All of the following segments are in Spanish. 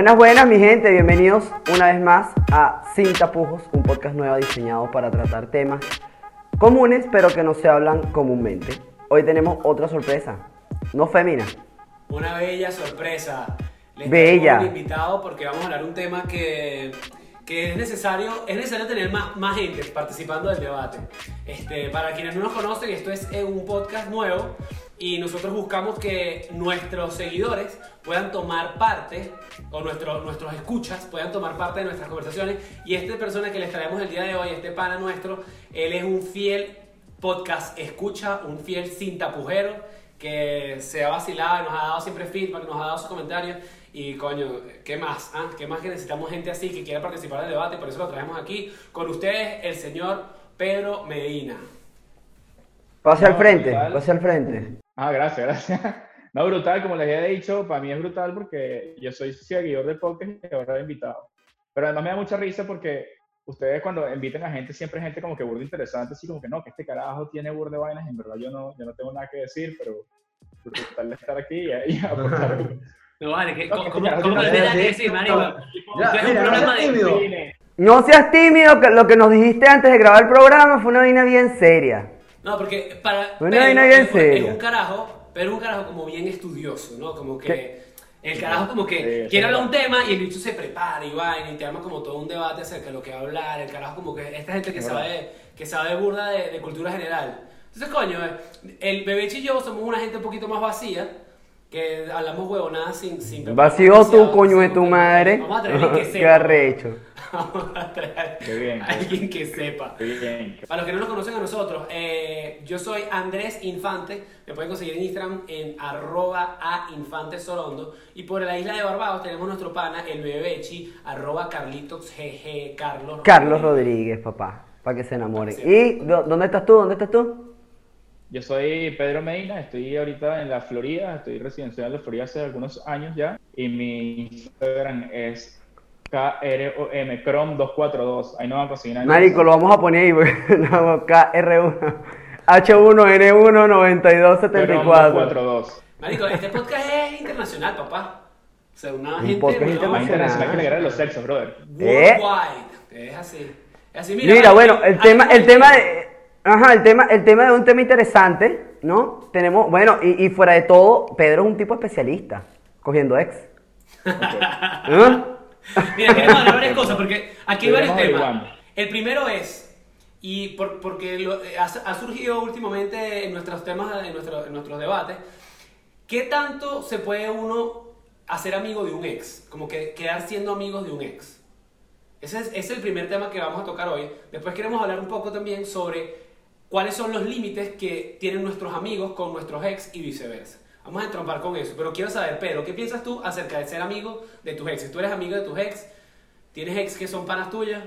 Buenas, buenas, mi gente. Bienvenidos una vez más a Sin Tapujos, un podcast nuevo diseñado para tratar temas comunes, pero que no se hablan comúnmente. Hoy tenemos otra sorpresa. No femina. Una bella sorpresa. Les Bella. un invitado porque vamos a hablar un tema que, que es necesario, es necesario tener más, más gente participando del debate. Este, para quienes no nos conocen, esto es eh, un podcast nuevo y nosotros buscamos que nuestros seguidores puedan tomar parte, o nuestro- nuestros escuchas puedan tomar parte de nuestras conversaciones. Y esta persona que les traemos el día de hoy, este pana nuestro, él es un fiel podcast escucha, un fiel sin tapujero que se ha vacilado y nos ha dado siempre feedback, nos ha dado sus comentarios. Y coño, ¿qué más? ah? ¿Qué más que necesitamos gente así que quiera participar del debate? Por eso lo traemos aquí con ustedes, el señor Pedro Medina. Pase al frente, pase al frente. Ah, gracias, gracias. No, brutal, como les había dicho, para mí es brutal porque yo soy seguidor del podcast y ahora he invitado. Pero además me da mucha risa porque ustedes cuando invitan a gente, siempre hay gente como que burda interesante, así como que no, que este carajo tiene burda de vainas, en verdad yo no, yo no tengo nada que decir, pero brutal estar aquí y, y aportar. No vale, ¿qué, No, ¿cómo, que cómo, no decir, marico? No seas tímido, que lo que nos dijiste antes de grabar el programa fue una vaina bien seria. No, porque para Pedro vaina bien es, es un carajo, pero un carajo como bien estudioso, ¿no? Como que ¿Qué? el carajo como que Sí, quiere hablar un tema y el bicho se prepara y vaina y te arma como todo un debate acerca de lo que va a hablar, el carajo como que esta gente que sabe, que sabe burda de, de cultura general. Entonces, coño, eh, el Bebechi y yo somos una gente un poquito más vacía, que hablamos huevonadas sin... sin Vacío demasiado, coño de tu madre. Vamos a alguien que Qué sepa. arrecho. Vamos a traer Qué bien, a qué alguien que sepa. Qué bien. Para los que no nos conocen a nosotros, eh, yo soy Andrés Infante, me pueden conseguir en Instagram en arroba a Infante Sorondo y por la isla de Barbados tenemos nuestro pana, el bebechi, arroba Carlitos GG Carlos. Carlos Rodríguez, papá, para que se enamoren. Sí. ¿Y dó- dónde estás tú? ¿Dónde estás tú? Yo soy Pedro Medina, estoy ahorita en la Florida, estoy residencial en la Florida hace algunos años ya, y mi Instagram es KROM, Chrome242, ahí no van a conseguir nada. Marico, lo vamos a poner ahí, porque no, KR1, H1N1 9274. Chrome242. Marico, este podcast es internacional, papá. O sea, una Un gente podcast Más internacional. internacional que le de los sexos, brother. ¿Eh? worldwide. Es así. Es así, Mira, mira, bueno, el hay- tema, hay- el tema de, ajá, el tema, el tema de un tema interesante, ¿no? Tenemos, bueno, y, y fuera de todo, Pedro es un tipo especialista, cogiendo ex. ¿Ah? Mira, queremos hablar varias cosas porque aquí hay varios temas. El primero es, y por- porque lo- eh, ha, ha surgido últimamente en nuestros temas, en, nuestro- en nuestros debates, ¿qué tanto se puede uno hacer amigo de un ex? Como que quedar siendo amigos de un ex. Ese es, ese es el primer tema que vamos a tocar hoy. Después queremos hablar un poco también sobre cuáles son los límites que tienen nuestros amigos con nuestros ex y viceversa. Vamos a entrompar con eso. Pero quiero saber, Pedro, ¿qué piensas tú acerca de ser amigo de tus ex? Si tú eres amigo de tus ex, ¿tienes ex que son panas tuyas?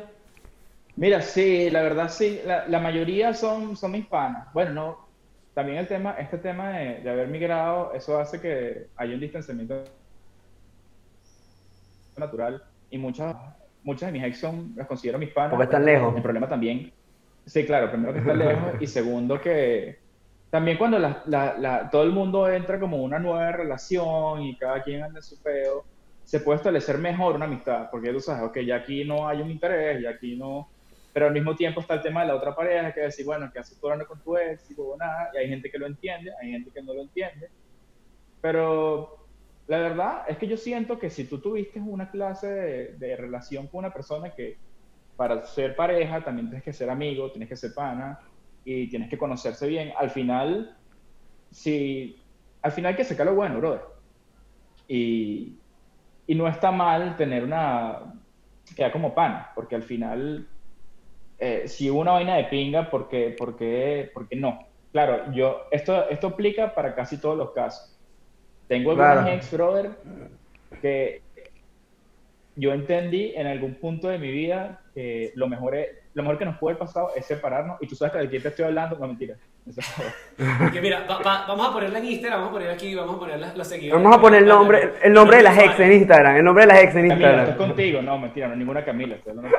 Mira, sí, la verdad sí, la, la mayoría son, son mis panas. Bueno, no, también el tema, este tema de, de haber migrado, eso hace que haya un distanciamiento natural y muchas, muchas de mis ex son, las considero mis panas. Porque están lejos. El problema también, sí, claro, primero que están lejos y segundo que también cuando la- todo el mundo entra como una nueva relación y cada quien anda en su pedo, se puede establecer mejor una amistad, porque tú sabes, ok, ya aquí no hay un interés, ya aquí no... Pero al mismo tiempo está el tema de la otra pareja, que decir, bueno, ¿qué haces tú hablando con tu ex? Y luego nada, y hay gente que lo entiende, hay gente que no lo entiende. Pero la verdad es que yo siento que si tú tuviste una clase de relación con una persona que para ser pareja también tienes que ser amigo, tienes que ser pana y tienes que conocerse bien. Al final, si, al final hay que sacar lo bueno, brother. Y, y no está mal tener una, queda como pana, porque al final, eh, si hubo una vaina de pinga, ¿por qué, por qué, por qué no? Claro, yo, esto, esto aplica para casi todos los casos. Tengo algunos Claro. ex, brother, que yo entendí en algún punto de mi vida que lo mejor, es- lo mejor que nos puede pasar es separarnos. Y tú sabes que de quién te estoy hablando, no mentira. Eso es. Porque mira, va- va- vamos a ponerla en Instagram, vamos a poner aquí, vamos a poner las, los seguidores. Vamos a poner el nombre, el nombre de las ex en Instagram, el nombre de las ex en Camila, esto es Instagram. contigo. No, mentira, no ninguna Camila. estoy hablando-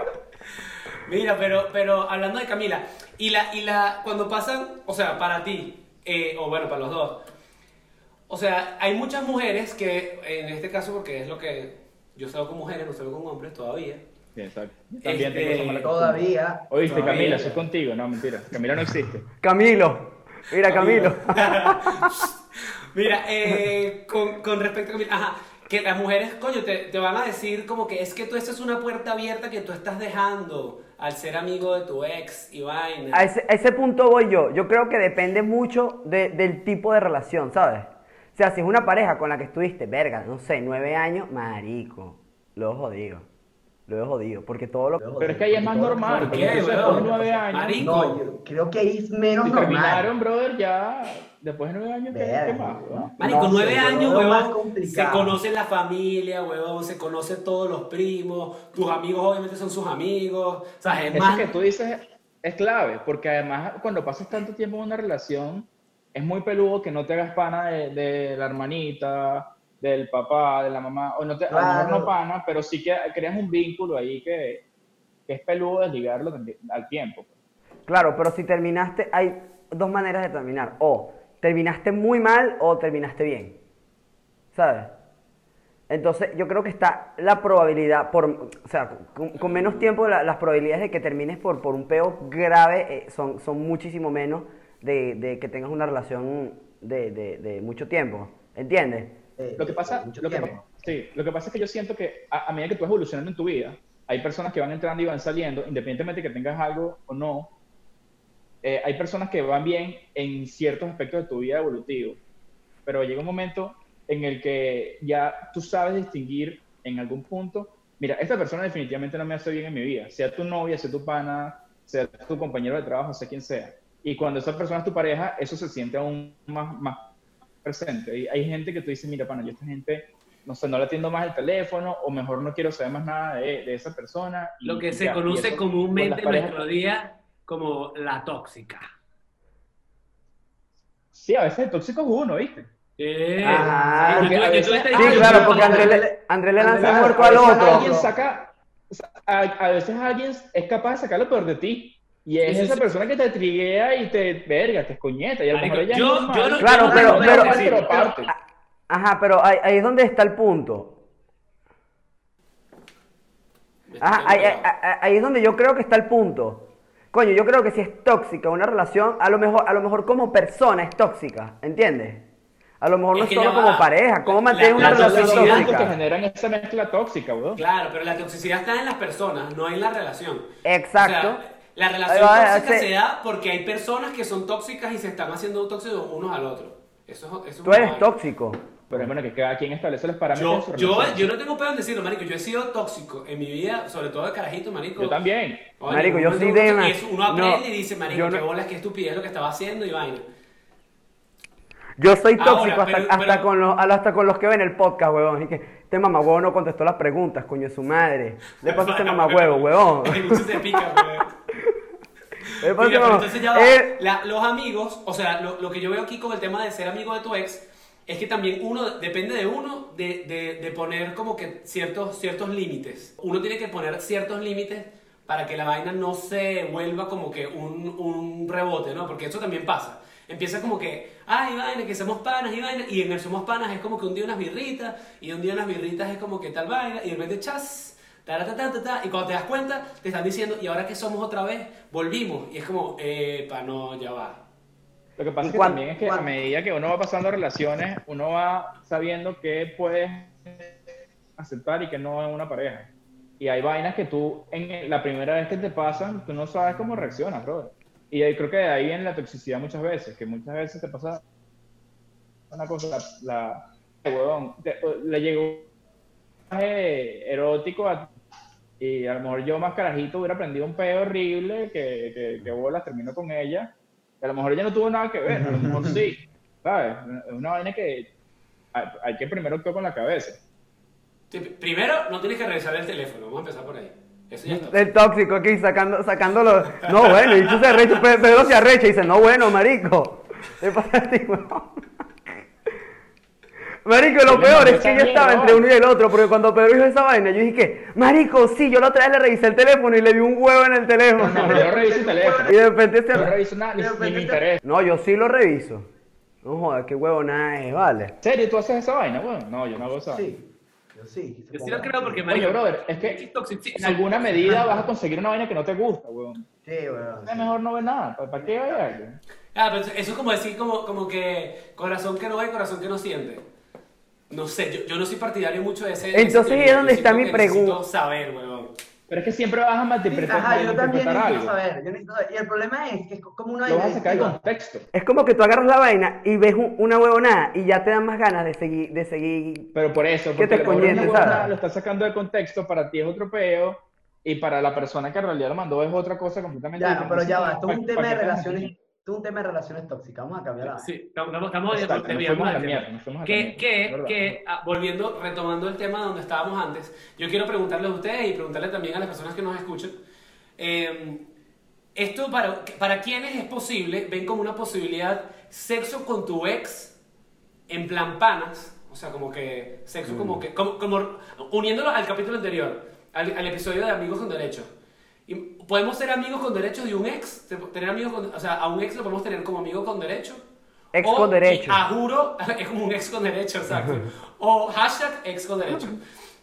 Mira, pero, pero hablando de Camila, y la, y la, cuando pasan, o sea, para ti, eh, o bueno, para los dos, o sea, hay muchas mujeres que, en este caso, porque es lo que Yo salgo con mujeres, no salgo con hombres todavía. También Este, tengo esa mala costumbre. Todavía. Oíste, Todavía. Camila, soy contigo. No, mentira. Camila no existe. Camilo. Mira, Camilo. Mira, eh, con, con respecto a Camila, ajá, que las mujeres, coño, te, te van a decir como que es que tú esta es una puerta abierta que tú estás dejando al ser amigo de tu ex y vaina. A ese, a ese punto voy yo. Yo creo que depende mucho de- del tipo de relación, ¿sabes? O sea, si es una pareja con la que estuviste, verga, no sé, nueve años, marico. Lo jodido. Lo he jodido. Porque todo lo Pero es que ahí es más normal. ¿Por qué, después de nueve años. No, yo creo que ahí es menos Si normal. terminaron, brother, ya. Después de nueve años, ¿qué, más? Marico, No nueve años, veo huevón. Se conoce la familia, huevón. Se conoce todos los primos. Tus amigos, obviamente, son sus amigos. O sea, es Eso más. que tú dices es clave, porque además cuando pasas tanto tiempo en una relación, es muy peludo que no te hagas pana de, de la hermanita, del papá, de la mamá, o no te, a lo mejor Claro. no pana, pero sí que creas un vínculo ahí que, que es peludo desligarlo al tiempo. Claro, pero si terminaste, hay dos maneras de terminar. O terminaste muy mal o terminaste bien. ¿Sabes? Entonces, yo creo que está la probabilidad, por, o sea, con, con menos tiempo, la- las probabilidades de que termines por, por un peo grave eh, son, son muchísimo menos de, de que tengas una relación de, de- de mucho tiempo. ¿Entiendes? Eh, Lo que pasa, mucho lo que, tiempo. pa- sí, lo que pasa es que yo siento que a, a medida que tú vas evolucionando en tu vida, hay personas que van entrando y van saliendo, independientemente de que tengas algo o no. eh, hay personas que van bien en ciertos aspectos de tu vida evolutivo, pero llega un momento en el que ya tú sabes distinguir en algún punto, mira, esta persona definitivamente no me hace bien en mi vida, sea tu novia, sea tu pana, sea tu compañero de trabajo, sea quien sea. Y cuando esa persona es tu pareja, eso se siente aún más, más presente. Y hay gente que tú dices, mira, pana, yo esta gente, no sé, no le atiendo más el teléfono o mejor no quiero saber más nada de, de esa persona. y- Lo que y se ya. Conoce eso, comúnmente en nuestro día como la tóxica. Sí, a veces el tóxico es uno, ¿viste? Eh, sí, Porque veces- claro, porque André le, André le lanza muerto a al otro. Alguien saca, a, a veces alguien es capaz de sacar lo peor de ti. Y es esa persona que te triguea y te verga, te escoñeta. Y a lo mejor ella es yo- yo no- Claro, yo no pero- pero- decir, aparte. Ajá, pero ahí, ahí es donde está el punto. Ajá, ahí, ahí- es donde yo creo que está el punto. Coño, yo creo que si es tóxica una relación, a lo mejor, a lo mejor como persona es tóxica, ¿entiendes? A lo mejor no Es solo como pareja, ¿cómo mantener una la relación elementos que tóxica? generan esa mezcla tóxica, weón. Claro, pero la toxicidad está en las personas, no en la relación. Exacto. O sea, la relación va, tóxica se da porque hay personas que son tóxicas y se están haciendo tóxicos unos al otro. Eso, es- eso es Tú una eres tóxico. Pero es bueno que cada quien establece los parámetros. Yo, yo, yo no tengo pedo en decirlo, marico. Yo he sido tóxico en mi vida, sobre todo de carajito, marico. Yo también. Oye, Marico, yo soy de- Uno aprende no, y dice, marico, yo qué no- bolas, qué estupidez lo que estaba haciendo y vaina. Yo soy Ahora, tóxico hasta, pero- hasta, pero- con los, hasta con los que ven el podcast, huevón. Y que este mamagüevo no contestó las preguntas, coño, su madre. Le ese mamagüevo, huevón. Se pica, mamá- entonces ya va, Eh, la- los amigos, o sea, lo, lo que yo veo aquí con el tema de ser amigo de tu ex, es que también uno, depende de uno, de, de- de poner como que ciertos, ciertos límites. Uno tiene que poner ciertos límites para que la vaina no se vuelva como que un, un rebote, ¿no? Porque eso también pasa. Empieza como que, ay, vaina, que somos panas y vaina, y en el somos panas es como que un día unas birritas, y un día unas birritas es como que tal vaina, y de repente chas, Taratatata, y cuando te das cuenta, te están diciendo, y ahora que somos otra vez, volvimos. Y es como, epa, no, ya va. Lo que pasa ¿Y es que también es que a medida que uno va pasando relaciones, uno va sabiendo qué puedes aceptar y qué no en una pareja. Y hay vainas que tú, en la primera vez que te pasan, tú no sabes cómo reaccionas, brother. Y ahí creo que de ahí viene la toxicidad muchas veces, que muchas veces te pasa una cosa, la, la huevón, te- le llegó un mensaje erótico a y a lo mejor yo más carajito hubiera aprendido un pedo horrible que, que, que bolas termino con ella. que A lo mejor ella no tuvo nada que ver, a lo mejor sí. ¿Sabes? Es una vaina que hay, hay que primero actuar con la cabeza. Primero, no tienes que revisar el teléfono, vamos a empezar por ahí. Eso ya está. El tóxico aquí sacando, sacándolo. No, bueno, y tú se arrecha, Pe- Pedro se arrecha y dice, no, bueno, marico. ¿Qué pasa a ti? Marico, lo Yo peor es que yo estaba entre ¿no? uno y el otro, porque cuando Pedro dijo esa vaina, yo dije, que, marico, sí, yo la otra vez le revisé el teléfono y le vi un huevo en el teléfono. No, yo no reviso el teléfono. Y de repente se... Yo no reviso nada, ni, ni me interesa. No, yo sí lo reviso. No jodas, qué huevo nada es, vale. ¿En serio tú haces esa vaina? Bueno, no, yo no hago esa vaina. Sí. Sí. Yo sí lo creo porque, Oye, brother, es que en alguna medida vas a conseguir una vaina que no te gusta, weón. Sí, weón. Es mejor no ver nada. ¿Para, para qué vaya? Ah, pero eso es como decir como, como que corazón que no ve, corazón que no siente. No sé, yo, yo no soy partidario mucho de ese. Entonces. ¿y es donde está mi pregunta? saber, weón. Pero es que siempre vas a malinterpretar, Ajá, yo también algo. saber. Yo necesito saber. Y el problema es que es como una Lo vas a sacar de contexto. Es como que tú agarras la vaina y ves un- una huevonada y ya te dan más ganas de seguir, de seguir. Pero por eso, ¿Qué porque te huevonada sabes? lo estás sacando de contexto, para ti es otro peo, y para la persona que en realidad lo mandó es otra cosa completamente Ya, no, pero ya va. Esto es un ¿para- tema de relaciones. Es un tema de relaciones tóxicas. Vamos a cambiar. Sí, estamos, estamos Exacto, nos desviando fuimos a la del tema. mierda, nos fuimos a la Que, que, que, ah, volviendo, retomando el tema donde estábamos antes, yo quiero preguntarles a ustedes y preguntarle también a las personas que nos escuchan. eh, esto para, para quienes es posible, ven como una posibilidad sexo con tu ex en plan panas, o sea, como que sexo como que, como, como uniéndolo al capítulo anterior, al, al episodio de Amigos con Derechos. Y podemos ser amigos con derechos de un ex, te- tener amigos con, o sea, a un ex lo podemos tener como amigo con derecho. Ex O, con derecho. A juro, es como un ex con derecho, exacto. O hashtag ex con derecho.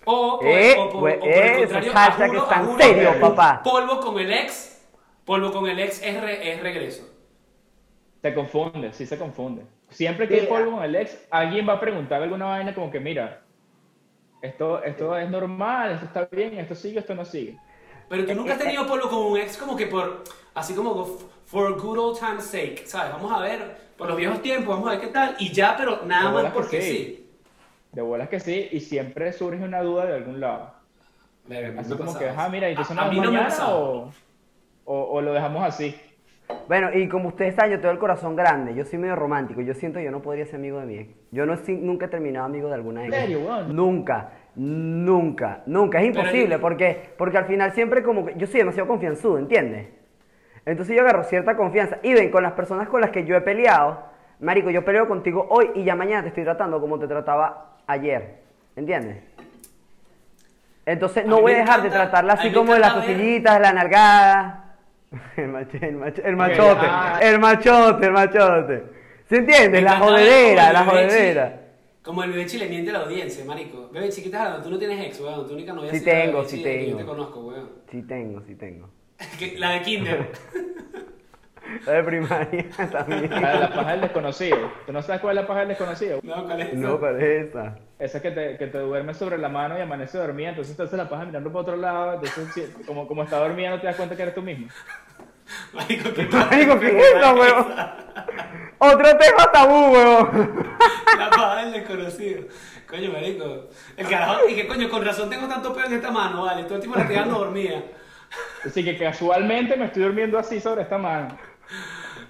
O por, Eh, o por- güey, o por el esos contrario, a hashtags juro, están a juro, serios, papá. Polvo con el ex, polvo con el ex es, re- es regreso. Se confunde, sí se confunde. Siempre que hay polvo con el ex, alguien va a preguntar alguna vaina como que, mira, esto, esto es normal, esto está bien, esto sigue, esto no sigue. Pero tú nunca has tenido polvo con un ex como que por, así como for good old time's sake, ¿sabes? Vamos a ver, por los viejos tiempos, vamos a ver qué tal, y ya, pero nada De más porque sí. sí. De bolas que sí, y siempre surge una duda de algún lado. Mí Así me como que, ajá, mira, ¿y entonces A- a mí no me mañana pasado. o, o, o lo dejamos así? Bueno, y como ustedes saben, yo tengo el corazón grande. Yo soy medio romántico. Yo siento que yo no podría ser amigo de mi ex. Yo no, nunca he terminado amigo de alguna ex. ¿En serio, weón? Nunca, nunca, nunca. Es imposible yo- porque, porque al final siempre como que yo soy demasiado confianzudo, ¿entiendes? Entonces yo agarro cierta confianza. Y ven, con las personas con las que yo he peleado, Marico, yo peleo contigo hoy y ya mañana te estoy tratando como te trataba ayer. ¿Entiendes? Entonces no voy a dejar de tratarla así como de las ver- costillitas, de la nalgada. El, el, el machote, ah. el machote, el machote. ¿Se entiende? La ver jodedera, la jodedera. Como el bebé chile miente a la audiencia, marico. Bebé chiquita, tú no tienes ex, weón. Tu única novia Sí tengo, sí chile que Yo tengo. te conozco, weón. Sí tengo, sí tengo. La de Kinder. La de primaria también. La de la paja del desconocido. ¿Tú no sabes cuál es la paja del desconocido? no, ¿cuál es No, ¿cuál es esa? Esa que te, que te duermes sobre la mano y amanece dormida, entonces te hace la paja mirando para otro lado, entonces como, como está dormida no te das cuenta que eres tú mismo. Marico, ¿qué Marico, ¿qué es eso, weón? Otro tema tabú, weón. La paja del desconocido. Coño, marico. El carajo, y que coño, con razón tengo tanto pelo en esta mano, vale. Todo el tiempo la estoy dando dormida. Así que casualmente me estoy durmiendo así sobre esta mano.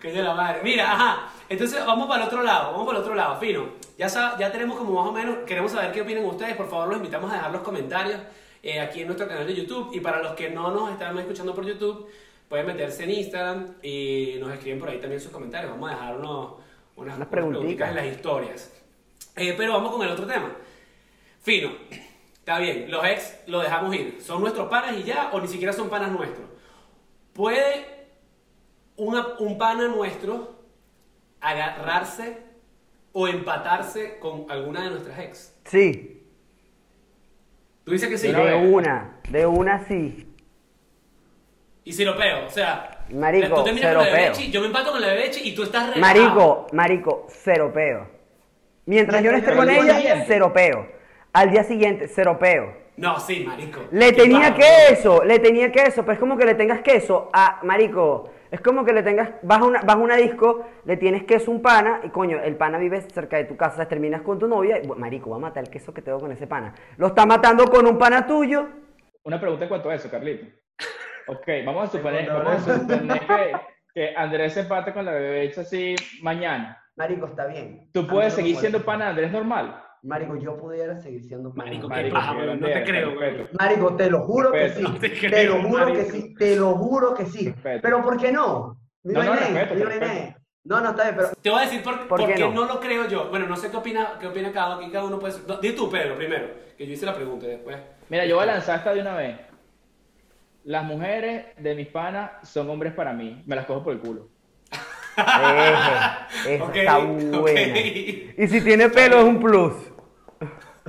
Que de la madre. Mira, ajá. Entonces vamos para el otro lado, vamos para el otro lado, fino. Ya, sab- ya tenemos como más o menos, queremos saber qué opinan ustedes. Por favor, los invitamos a dejar los comentarios eh, aquí en nuestro canal de YouTube. Y para los que no nos están escuchando por YouTube, pueden meterse en Instagram y nos escriben por ahí también sus comentarios. Vamos a dejar unos, unas, unas preguntitas. en las historias. Eh, pero vamos con el otro tema. Fino. Está bien, los ex los dejamos ir. ¿Son nuestros panas y ya o ni siquiera son panas nuestros? ¿Puede una- un pana nuestro agarrarse o empatarse con alguna de nuestras ex? Sí, Tú dices que sí. De una, de una sí. Y si lo peo, o sea, Marico, tú terminas cero con la de peo. Bechi, yo me empato con la de Bechi y tú estás relajado. Marico, marico, cero peo. Mientras yo no esté con al día ella, siguiente. cero peo. Al día siguiente, cero peo. No, sí, marico. Le tenía queso, le tenía queso, pero es como que le tengas queso a, marico, es como que le tengas, vas a una, vas a una disco, le tienes queso a un pana, y coño, el pana vive cerca de tu casa, terminas con tu novia, y, marico, va a matar el queso que tengo con ese pana. Lo está matando con un pana tuyo, Una pregunta en cuanto a eso, Carlito. Ok, vamos a suponer, vamos a suponer que, que Andrés se empate con la bebé hecha así mañana. Marico, está bien. ¿Tú puedes seguir siendo pana de Andrés normal? Marico, yo pudiera seguir siendo pana. Marico, qué Marico, paja, qué weón, no te creo, respeto. weón. Marico, te lo juro que sí. No te Te, creo, lo juro que marico. sí. Te lo juro que sí. Respeto. Pero ¿por qué no? Mi No, no, respeto, mi respeto. René. No, no, está bien, pero Te voy a decir por, ¿Por por qué qué no? no? lo creo yo. Bueno, no sé qué opina, qué opina cada, aquí cada uno puede no, Di tú, Pedro, primero, que yo hice la pregunta y después. Mira, yo voy a lanzar esta de una vez. Las mujeres de mis panas son hombres para mí. Me las cojo por el culo. Eje, esa Ok, está ok. buena. Y si tiene pelo es un plus.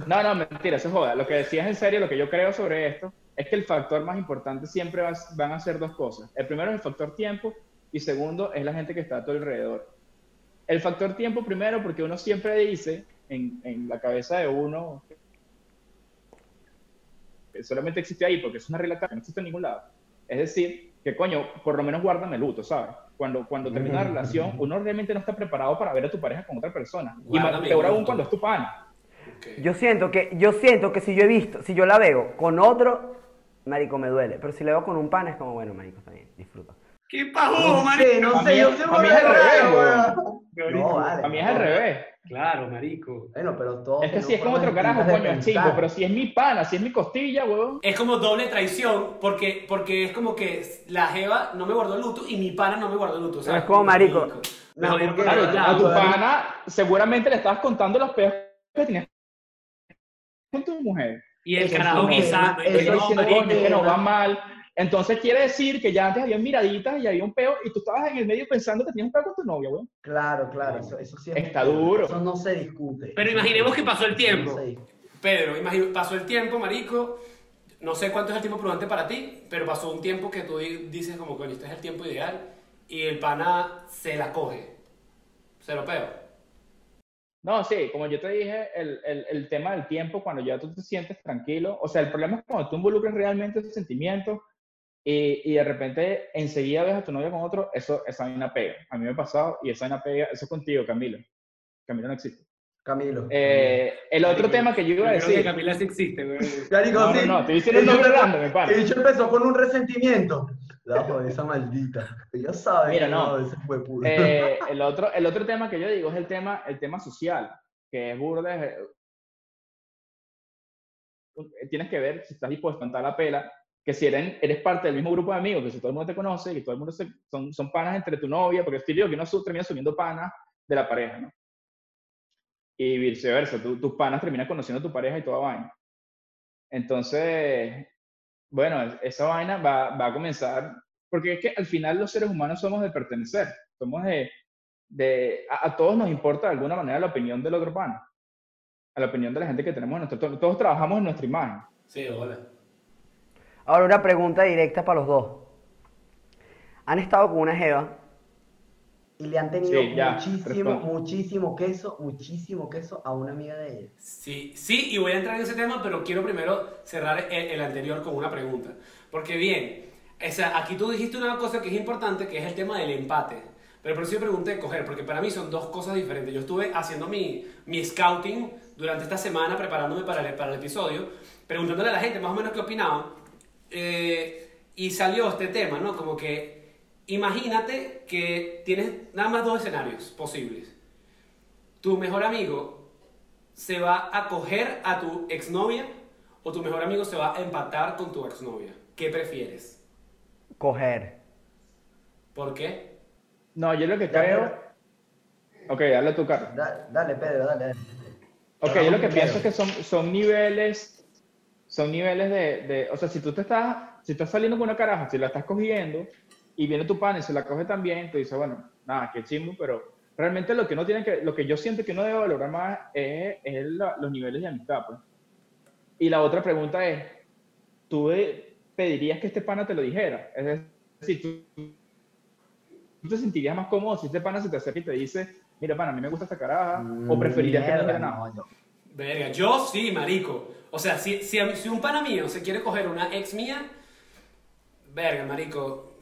No, no, mentira, eso es joda. Lo que decías en serio, lo que yo creo sobre esto, es que el factor más importante siempre va- van a ser dos cosas. El primero es el factor tiempo y segundo es la gente que está a tu alrededor. El factor tiempo primero porque uno siempre dice en, en la cabeza de uno solamente existe ahí porque es una regla que no existe en ningún lado. Es decir, que coño, por lo menos guárdame luto, ¿sabes? Cuando, cuando termina la relación, uno realmente no está preparado para ver a tu pareja con otra persona. Y más Guárdame peor aún cuando es tu pana. Ok. Yo siento que, yo siento que si yo he visto, si yo la veo con otro, marico, me duele. Pero si la veo con un pan, es como, bueno, marico, está bien, disfruta. ¡Qué pajudo, No marico! sé, no A sé, mí- yo soy a mí es al revés, weón. No, vale. A mí es al revés. Claro, marico. Bueno, pero todo. Es que si es con otro carajo, coño, es chingo, pero si es mi pana, si es mi costilla, huevón. Es como doble traición porque, porque es como que la jeva no me guardó el luto y mi pana no me guardó el luto. ¿sabes? Es como marico. No, porque- Claro, todos a tu pana seguramente le estabas contando los peos que tenías con tu mujer. Y el carajo marico, coño, es que no va mal. Entonces quiere decir que ya antes había miraditas y había un peo y tú estabas en el medio pensando que tenías un peo con tu novia, weón. Claro, claro, eso, eso sí es Está duro. Eso no se discute. Pero imaginemos que pasó el tiempo. No. Pedro, imagino, pasó el tiempo, marico. No sé cuánto es el tiempo prudente para ti, pero pasó un tiempo que tú di- dices como, coño, este es el tiempo ideal. Y el pana se la coge. Se lo peo. No, sí, como yo te dije, el, el, el tema del tiempo, cuando ya tú te sientes tranquilo, o sea, el problema es cuando tú involucras realmente ese sentimiento y, y de repente enseguida ves a tu novia con otro, eso, esa vaina pega. A mí me ha pasado y esa vaina pega, eso es contigo, Camilo. Camilo no existe. Camilo. Eh, el otro tema que yo iba a Creo que decir... Camila sí existe, güey. Marico, No, no, sí. no, estoy diciendo el nombre random, mi pana. El empezó con un resentimiento. La esa maldita. Ella sabe Mira, no. veces fue puta. Eh, el, otro, el otro tema que yo digo es el tema, el tema social, que es burda. es- eh, Tienes que ver si estás dispuesto a entrar a la pela, que si eres, eres parte del mismo grupo de amigos, que si todo el mundo te conoce, que todo el mundo se- son, son panas entre tu novia, porque estoy digo que uno termina subiendo panas de la pareja, ¿no? Y viceversa, tus panas terminan conociendo a tu pareja y toda vaina. Entonces, bueno, esa vaina va, va a comenzar, porque es que al final los seres humanos somos de pertenecer, somos de, de a, a todos nos importa de alguna manera la opinión del otro pana, a la opinión de la gente que tenemos en nuestro, to- todos trabajamos en nuestra imagen. Sí, hola. Ahora una pregunta directa para los dos. ¿Han estado con una jeva? Y le han tenido Sí, ya, muchísimo, responde. muchísimo queso, muchísimo queso a una amiga de ella. Sí, sí, y voy a entrar en ese tema, pero quiero primero cerrar el, el anterior con una pregunta. Porque bien, o sea, aquí tú dijiste una cosa que es importante, que es el tema del empate. Pero por eso yo pregunté coger, porque para mí son dos cosas diferentes. Yo estuve haciendo mi, mi scouting durante esta semana, preparándome para el, para el episodio, preguntándole a la gente más o menos qué opinaban. Eh, y salió este tema, ¿no? Como que imagínate que tienes nada más dos escenarios posibles. Tu mejor amigo se va a coger a tu exnovia o tu mejor amigo se va a empatar con tu exnovia. ¿Qué prefieres? Coger. ¿Por qué? No, yo lo que Ya, creo... Ok, dale tu carro. Da- dale, Pedro, dale. dale. Ok, yo lo que pienso es que son, son niveles, son niveles de, de, o sea, si tú te estás, si estás saliendo con una caraja, si la estás cogiendo y viene tu pana y se la coge también, tú dices, bueno, nada, qué chimbo, pero realmente lo que uno tiene que, lo que yo siento que uno debe valorar más es, es la- los niveles de amistad, pues. Y la otra pregunta es, ¿tú pedirías que este pana te lo dijera? Es decir, tú, tú te sentirías más cómodo si este pana se te acerca y te dice, mira, pana, a mí me gusta esta caraja, o preferirías que no nada. no, Verga, yo sí, marico. O sea, si, si, si un pana mío se quiere coger una ex mía, verga, marico.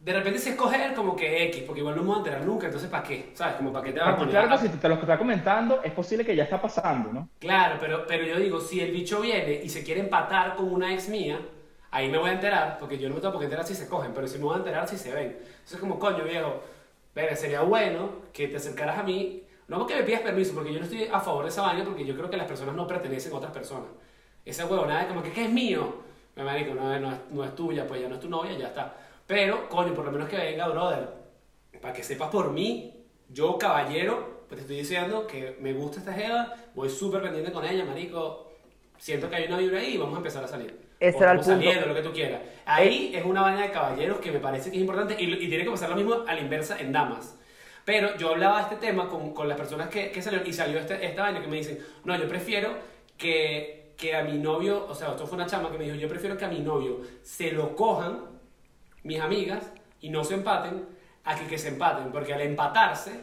De repente se escoger como que X, porque igual no me voy a enterar nunca, entonces ¿para qué? ¿Sabes? Como para qué te vas a poner claro si te lo está comentando, es posible que ya está pasando, ¿no? Claro, pero, pero yo digo, si el bicho viene y se quiere empatar con una ex mía, ahí me voy a enterar, porque yo no me tengo por qué enterar si se cogen, pero sí me voy a enterar si se ven. Entonces, como, coño, viejo, verga, sería bueno que te acercaras a mí, no porque me pidas permiso, porque yo no estoy a favor de esa vaina, porque yo creo que las personas no pertenecen a otras personas. Esa huevonada es como que, ¿qué es mío? Me marico, no, no, es, no es tuya, pues ya no es tu novia, ya está. Pero, coño, por lo menos que venga, brother, para que sepas por mí, yo, caballero, pues te estoy diciendo que me gusta esta jeva, voy súper pendiente con ella, marico. Siento que hay una vibra ahí y vamos a empezar a salir. Ese O era el punto. saliendo, lo que tú quieras. Ahí es una vaina de caballeros que me parece que es importante y, y tiene que pasar lo mismo a la inversa en damas. Pero yo hablaba de este tema con, con las personas que, que salieron y salió este, esta vaina que me dicen, no, yo prefiero que, que a mi novio, o sea, esto fue una chama que me dijo, yo prefiero que a mi novio se lo cojan mis amigas y no se empaten, a que, que se empaten, porque al empatarse,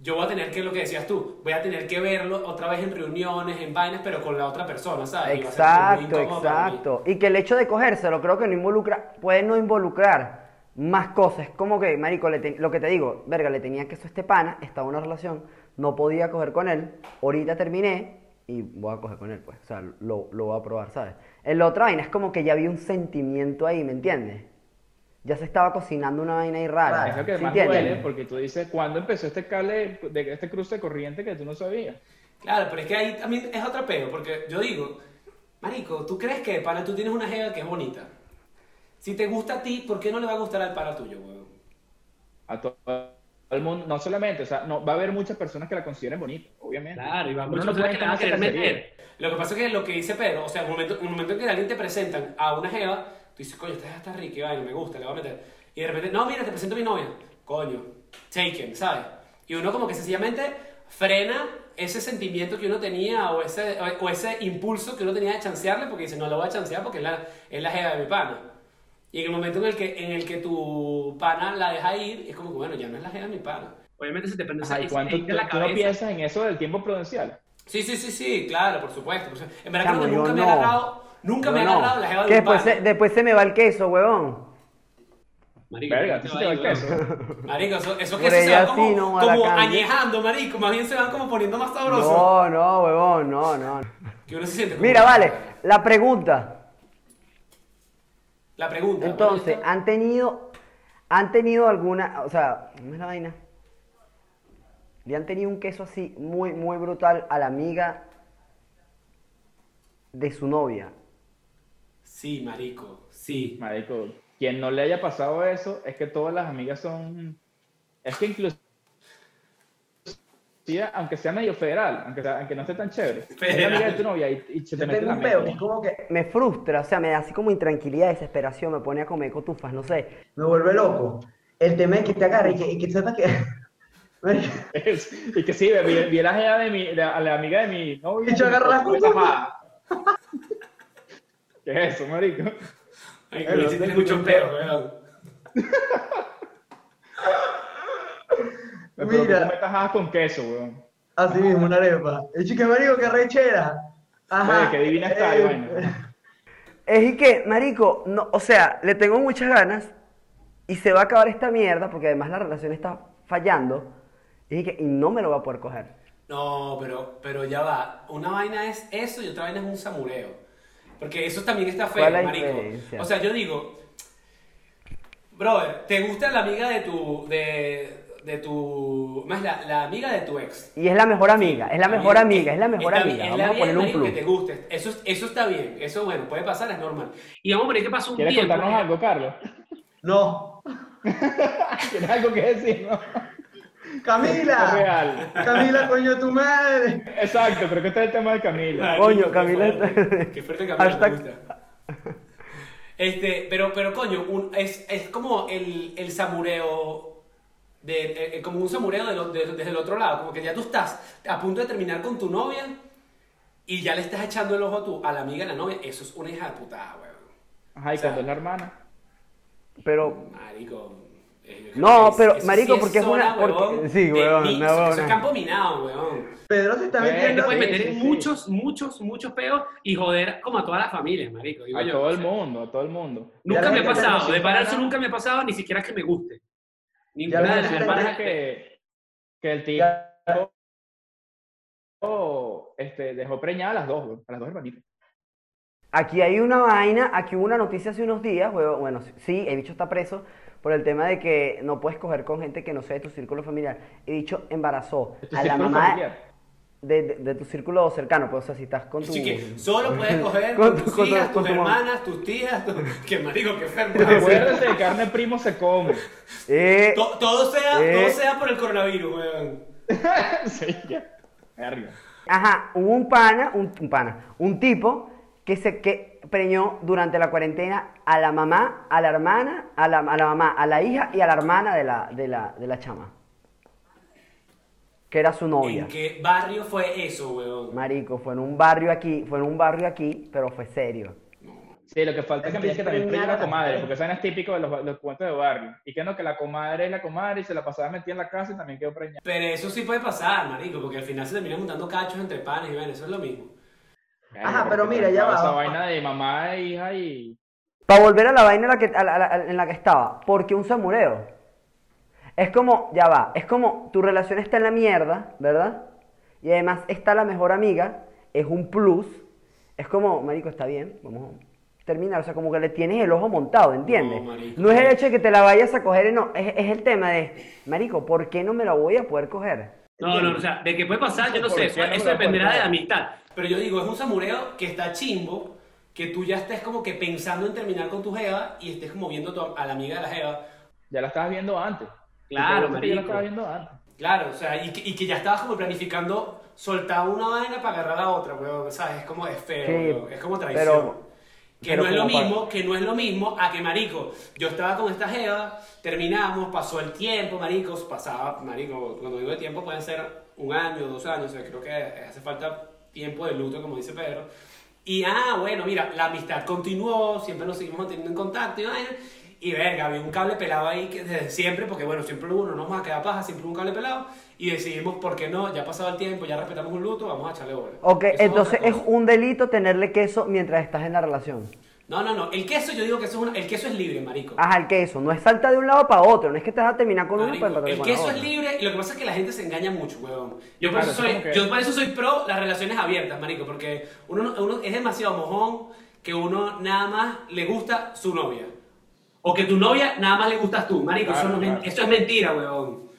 yo voy a tener que, lo que decías tú, voy a tener que verlo otra vez en reuniones, en vainas, pero con la otra persona, ¿sabes? Exacto, exacto. Y que el hecho de cogérselo creo que no involucra, puede no involucrar más cosas. Como que, marico, le te- lo que te digo, verga, le tenía queso a este pana, estaba en una relación, no podía coger con él, ahorita terminé y voy a coger con él, pues. O sea, lo, lo voy a probar, ¿sabes? En la otra vaina es como que ya había un sentimiento ahí, ¿me entiendes? Ya se estaba cocinando una vaina ahí rara. Es lo que ¿sí más entiendes? duele, porque tú dices, ¿cuándo empezó este cable, de este cruce de corriente que tú no sabías? Claro, pero es que ahí también es otro peo, porque yo digo, Marico, ¿tú crees que para tú tienes una jeva que es bonita? Si te gusta a ti, ¿por qué no le va a gustar al para tuyo, weón? A to- todo el mundo, no solamente, o sea, no, va a haber muchas personas que la consideren bonita, obviamente. Claro, y va Uno muchas no personas que a esa meter. Lo que pasa es que lo que dice Pedro, o sea, un momento, un momento en que a alguien te presentan a una jeva, tú dices, coño, esta jeva está rica, vaina, me gusta, le voy a meter. Y de repente, no, mira, te presento a mi novia. Coño, taken, ¿sabes? Y uno como que sencillamente frena ese sentimiento que uno tenía o ese, o, ese impulso que uno tenía de chancearle porque dice, no lo voy a chancear porque es la, es la jeva de mi pana. Y en el momento en el que, en el que tu pana la deja ir, es como que, bueno, ya no es la jeva de mi pana. Obviamente se te prende esa Ajá, ¿y esa cuánto tú, la tú no piensas en eso del tiempo prudencial? Sí, sí, sí, sí, claro, por supuesto. por supuesto. En verdad Chamo, creo que yo nunca me no. ha agarrado, nunca me no. agarrado la jeva de un después pana. se, después se me va el queso, huevón. Marico, Verga, ¿qué tú te sí te va el queso. Marico, eso, eso Por que eso se ella va como, sí, no, añejando, marico. Más bien se van como poniendo más sabrosos. No, no, huevón, no, no. Que uno se siente como- Mira, vale, la pregunta. La pregunta. Entonces. ¿han tenido, han tenido alguna, o sea, ¿cómo es la vaina? ¿Le han tenido un queso así muy, muy brutal a la amiga de su novia? Sí, marico, sí. Marico, quien no le haya pasado eso, es que todas las amigas son... Es que incluso... aunque sea medio federal, aunque, sea- aunque no esté tan chévere, es la Federal. amiga de tu novia y, y se te mete tengo la un peo, es como que Me frustra, o sea, me da así como intranquilidad, desesperación, me pone a comer cotufas, no sé. me vuelve loco. El tema es que te agarre y que, y que sepas que. Y que sí, vi, vi la jeva de mi, de- a la amiga de mi novia. Y yo agarro las cotufas. ¿Qué es eso, marico? Ay, que sí tiene mucho peo. weón. Me Mira. comer tajadas con queso, weón. Así mismo, una arepa. El chique marico, que rechera. Ajá. Oye, qué divina está, Eh, vaina. Es y que, marico, no, o sea, le tengo muchas ganas y se va a acabar esta mierda porque además la relación está fallando y, que, y no me lo va a poder coger. No, pero, pero ya va. Una vaina es eso y otra vaina es un samureo. Porque eso también está feo, ¿Cuál es la marico. diferencia? O sea, yo digo, brother, ¿te gusta la amiga de tu. de. De tu. más la, la amiga de tu ex? Y es la mejor amiga, es la mejor amiga, es la mejor está amiga. bien, Vamos a está ponerle un plus. que te guste. Eso, es- eso está bien. Eso, bueno, puede pasar, es normal. Y vamos a ver qué pasa un ¿Quieres tiempo. contarnos algo, Carlos? No. ¿Tienes algo que decir, no? Es Camila. real. Camila, coño, tu madre. Exacto, creo que este es el tema de Camila. Marico, Coño, qué Camila Qué fuerte Camila, Hashtag- me gusta. Este, pero, pero coño, un- es, es como el, el samureo, de, eh, eh, como un samureo de lo- de- desde el otro lado, como que ya tú estás a punto de terminar con tu novia y ya le estás echando el ojo a, tu, a la amiga de la novia, eso es una hija de putada, weón. Ajá, y O sea, cuando es la hermana. Pero, Marico. eh, No, es- pero, eso marico, sí porque es una- porque- weón, sí, de weón, no, eso, weón. eso es campo minado, weón. Pedro se está Eh, Te metiendo. puedes sí, meter en sí. muchos, muchos, muchos peos y joder como a toda la familia, marico. digo A yo. todo O el sea, mundo, a todo el mundo. Nunca me ha pasado, de pararse nunca me ha pasado, ni siquiera que me guste. Ninguna de las hermanas que, que el tipo este, dejó preñada a las dos, a las dos hermanitas. Aquí hay una vaina, aquí hubo una noticia hace unos días, huevo- bueno, sí, el bicho está preso por el tema de que no puedes coger con gente que no sea de tu círculo familiar. El bicho embarazó ¿De tu a la mamá familiar? De, de- de tu círculo cercano, pues, o sea, si estás con tu... Así que solo puedes coger Con con, tu- tus con hijas, con tus hermanas, tus tías, tu- que marico, que enfermo. Acuérdate de carne primo se come. Eh, To- todo, sea, Eh. todo sea por el coronavirus, weón. sí, ya. Verga. Ajá, hubo un pana, un, un pana, un tipo que se que preñó durante la cuarentena a la mamá, a la hermana, a la, a la mamá, a la hija y a la hermana de la, de la, de la chama. Que era su novia. ¿En qué barrio fue eso, weón? Marico, fue en un barrio aquí, fue en un barrio aquí, pero fue serio. Sí, lo que falta es que me diga que también fue la comadre, porque eso es típico de los, los cuentos de barrio. Y que no, que la comadre es la comadre y se la pasaba metida en la casa y también quedó preñada. Pero eso sí puede pasar, marico, porque al final se terminan montando cachos entre panes y bueno, eso es lo mismo. Ajá, pero mira, ya va. Esa vaina de mamá e hija y... Para volver a la vaina en la que, a la- a la- en la que estaba, porque un samureo. Es como, ya va, es como tu relación está en la mierda, ¿verdad? Y además está la mejor amiga, es un plus. Es como, marico, está bien, vamos a terminar. O sea, como que le tienes el ojo montado, ¿entiendes? No, marico. No es el hecho de que te la vayas a coger, no, es, es el tema de, marico, ¿por qué no me la voy a poder coger? No, no, o sea, de que puede pasar, yo no sé, eso, ¿Por qué no eso dependerá de la amistad. Pero yo digo, es un samureo que está chimbo, que tú ya estés como que pensando en terminar con tu jeva y estés como viendo tu- a la amiga de la jeva. Ya la estabas viendo antes. Claro, Ya la marico. estabas viendo antes. Claro, o sea, y que, y que ya estabas como planificando soltar una vaina para agarrar la otra, weón, ¿sabes? Es como, es feo, Sí, weón, es como traición. pero- que pero no es lo como para- mismo, que no es lo mismo a que, marico, yo estaba con esta jeva, terminamos, pasó el tiempo, maricos, pasaba, marico, cuando digo de tiempo pueden ser un año, dos años, o sea, creo que hace falta tiempo de luto, como dice Pedro. Y, ah, bueno, mira, la amistad continuó, siempre nos seguimos manteniendo en contacto y vaina. Y verga, había un cable pelado ahí que desde siempre, porque bueno, siempre uno, no vamos a quedar paja, siempre hubo un cable pelado. Y decidimos, ¿por qué no? Ya ha pasado el tiempo, ya respetamos un luto, vamos a echarle bola. Ok, Eso entonces es un delito tenerle queso mientras estás en la relación. No, no, no. El queso, yo digo que eso es una- el queso es libre, marico. Ajá, el queso. No es salta de un lado para otro. No es que te vas a terminar con uno Marico, para empezar el con la queso es libre y lo que pasa es que la gente se engaña mucho, huevón. Yo por, Claro, eso es soy, yo por eso soy pro las relaciones abiertas, marico, porque uno, no- uno es demasiado mojón que uno nada más le gusta su novia. O que tu novia nada más le gustas tú, marico. Claro, eso, no es men- claro. eso es mentira, huevón.